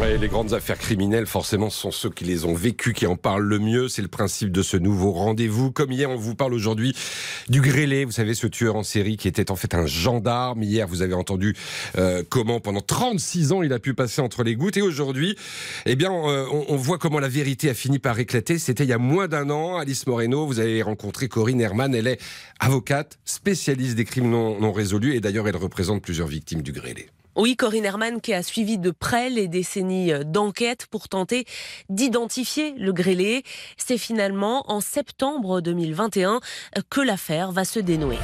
Ouais, les grandes affaires criminelles, forcément, sont ceux qui les ont vécues qui en parlent le mieux. C'est le principe de ce nouveau rendez-vous. Comme hier, on vous parle aujourd'hui du grêlé. Vous savez, ce tueur en série qui était en fait un gendarme. Hier, vous avez entendu euh, comment, pendant 36 ans, il a pu passer entre les gouttes. Et aujourd'hui, eh bien, euh, on, on, voit comment la vérité a fini par éclater. C'était il y a moins d'un an. Alice Moreno, vous avez rencontré Corinne Herman. Elle est avocate, spécialiste des crimes non, non résolus. Et d'ailleurs, elle représente plusieurs victimes du grêlé. Oui, Corinne Herman qui a suivi de près les décennies d'enquête pour tenter d'identifier le grêlé. C'est finalement en septembre 2021 que l'affaire va se dénouer.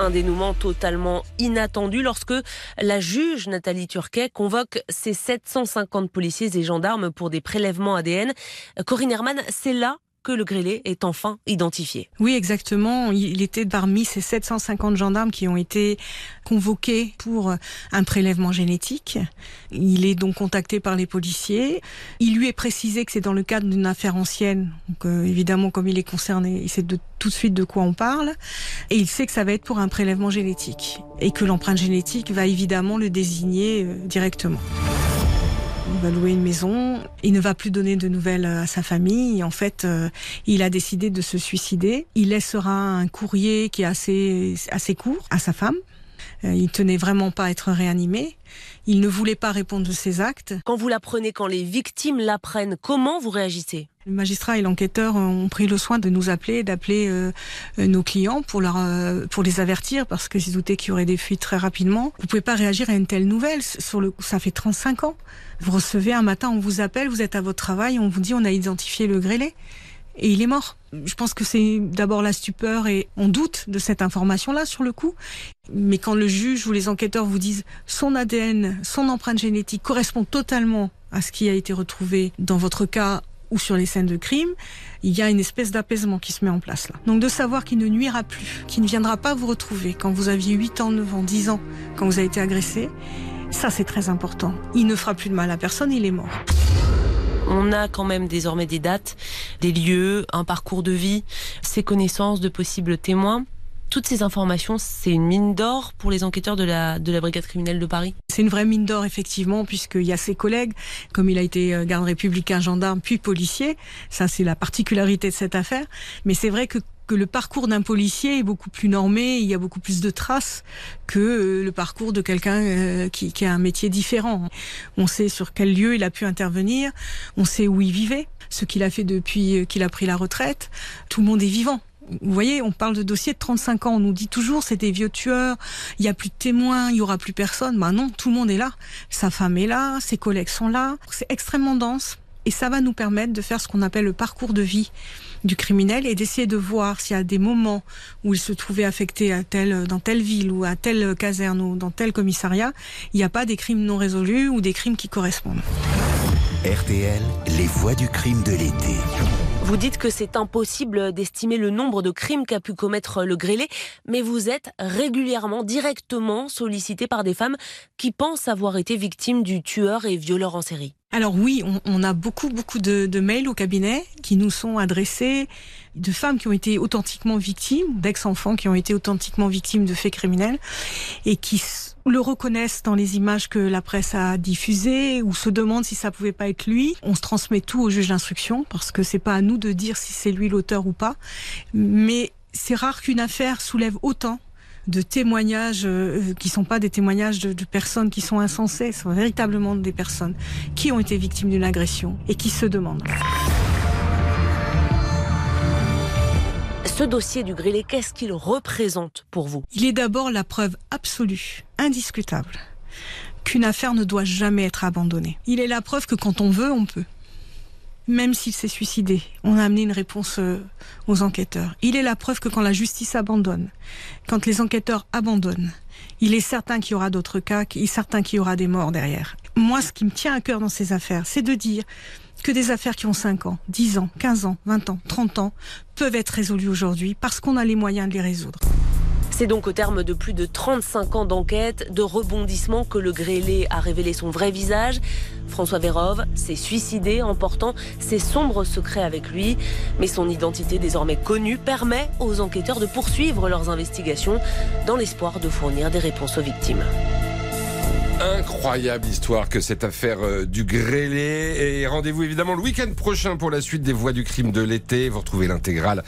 Un dénouement totalement inattendu lorsque la juge Nathalie Turquet convoque ses 750 policiers et gendarmes pour des prélèvements ADN. Corinne Herman, c'est là que le grêlé est enfin identifié. Oui, exactement. Il était parmi ces 750 gendarmes qui ont été convoqués pour un prélèvement génétique. Il est donc contacté par les policiers. Il lui est précisé que c'est dans le cadre d'une affaire ancienne. Euh, évidemment, comme il est concerné, il sait de, tout de suite de quoi on parle. Et il sait que ça va être pour un prélèvement génétique. Et que l'empreinte génétique va évidemment le désigner euh, directement. Il va louer une maison. Il ne va plus donner de nouvelles à sa famille. En fait, euh, il a décidé de se suicider. Il laissera un courrier qui est assez, assez court à sa femme. Euh, il tenait vraiment pas à être réanimé. Il ne voulait pas répondre de ses actes. Quand vous l'apprenez, quand les victimes l'apprennent, comment vous réagissez? Le magistrat et l'enquêteur ont pris le soin de nous appeler, d'appeler euh, nos clients pour leur euh, pour les avertir parce que j'ai douté qu'il y aurait des fuites très rapidement. Vous pouvez pas réagir à une telle nouvelle. Sur le, ça fait 35 ans. Vous recevez un matin, on vous appelle, vous êtes à votre travail, on vous dit on a identifié le grêlé et il est mort. Je pense que c'est d'abord la stupeur et on doute de cette information-là sur le coup. Mais quand le juge ou les enquêteurs vous disent son ADN, son empreinte génétique correspond totalement à ce qui a été retrouvé dans votre cas ou sur les scènes de crime, il y a une espèce d'apaisement qui se met en place là. Donc de savoir qu'il ne nuira plus, qu'il ne viendra pas vous retrouver quand vous aviez 8 ans, 9 ans, 10 ans, quand vous avez été agressé, ça c'est très important. Il ne fera plus de mal à personne, il est mort. On a quand même désormais des dates, des lieux, un parcours de vie, ses connaissances de possibles témoins toutes ces informations, c'est une mine d'or pour les enquêteurs de la, de la brigade criminelle de Paris C'est une vraie mine d'or, effectivement, puisqu'il y a ses collègues, comme il a été euh, garde républicain, gendarme, puis policier. Ça, c'est la particularité de cette affaire. Mais c'est vrai que que le parcours d'un policier est beaucoup plus normé, il y a beaucoup plus de traces que euh, le parcours de quelqu'un euh, qui, qui, a un métier différent. On sait sur quel lieu il a pu intervenir, on sait où il vivait, ce qu'il a fait depuis qu'il a pris la retraite. Tout le monde est vivant. Vous voyez, on parle de dossiers de 35 ans. On nous dit toujours c'est des vieux tueurs, il y a plus de témoins, il y aura plus personne. Bah non, tout le monde est là. Sa femme est là, ses collègues sont là. C'est extrêmement dense et ça va nous permettre de faire ce qu'on appelle le parcours de vie du criminel et d'essayer de voir s'il y a des moments où il se trouvait affecté à dans telle ville ou à telle caserne ou dans tel commissariat, il n'y a pas des crimes non résolus ou des crimes qui correspondent. RTL, les voix du crime de l'été. Vous dites que c'est impossible d'estimer le nombre de crimes qu'a pu commettre le grêlé, mais vous êtes régulièrement, directement sollicité par des femmes qui pensent avoir été victimes du tueur et violeur en série. Alors oui, on, a beaucoup, beaucoup de, de, mails au cabinet qui nous sont adressés de femmes qui ont été authentiquement victimes, d'ex-enfants qui ont été authentiquement victimes de faits criminels et qui le reconnaissent dans les images que la presse a diffusées ou se demandent si ça pouvait pas être lui. On se transmet tout au juge d'instruction parce que c'est pas à nous de dire si c'est lui l'auteur ou pas. Mais c'est rare qu'une affaire soulève autant de témoignages euh, qui sont pas des témoignages de, de, personnes qui sont insensées, ce sont véritablement des personnes qui ont été victimes d'une agression et qui se demandent. Ce dossier du grillé, qu'est-ce qu'il représente pour vous? Il est d'abord la preuve absolue, indiscutable, qu'une affaire ne doit jamais être abandonnée. Il est la preuve que quand on veut, on peut même s'il s'est suicidé. On a amené une réponse aux enquêteurs. Il est la preuve que quand la justice abandonne, quand les enquêteurs abandonnent, il est certain qu'il y aura d'autres cas, il est certain qu'il y aura des morts derrière. Moi, ce qui me tient à cœur dans ces affaires, c'est de dire que des affaires qui ont 5 ans, 10 ans, 15 ans, 20 ans, 30 ans peuvent être résolues aujourd'hui parce qu'on a les moyens de les résoudre. C'est donc au terme de plus de 35 ans d'enquête, de rebondissement que le grêlé a révélé son vrai visage. François Vérov s'est suicidé en portant ses sombres secrets avec lui. Mais son identité désormais connue permet aux enquêteurs de poursuivre leurs investigations dans l'espoir de fournir des réponses aux victimes. Incroyable histoire que cette affaire euh, du grêlé. Et rendez-vous évidemment le week-end prochain pour la suite des Voix du crime de l'été. Vous retrouvez l'intégrale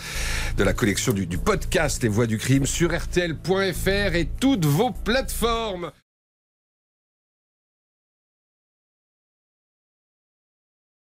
de la collection du, podcast Les Voix du crime sur RTL.fr et toutes vos plateformes.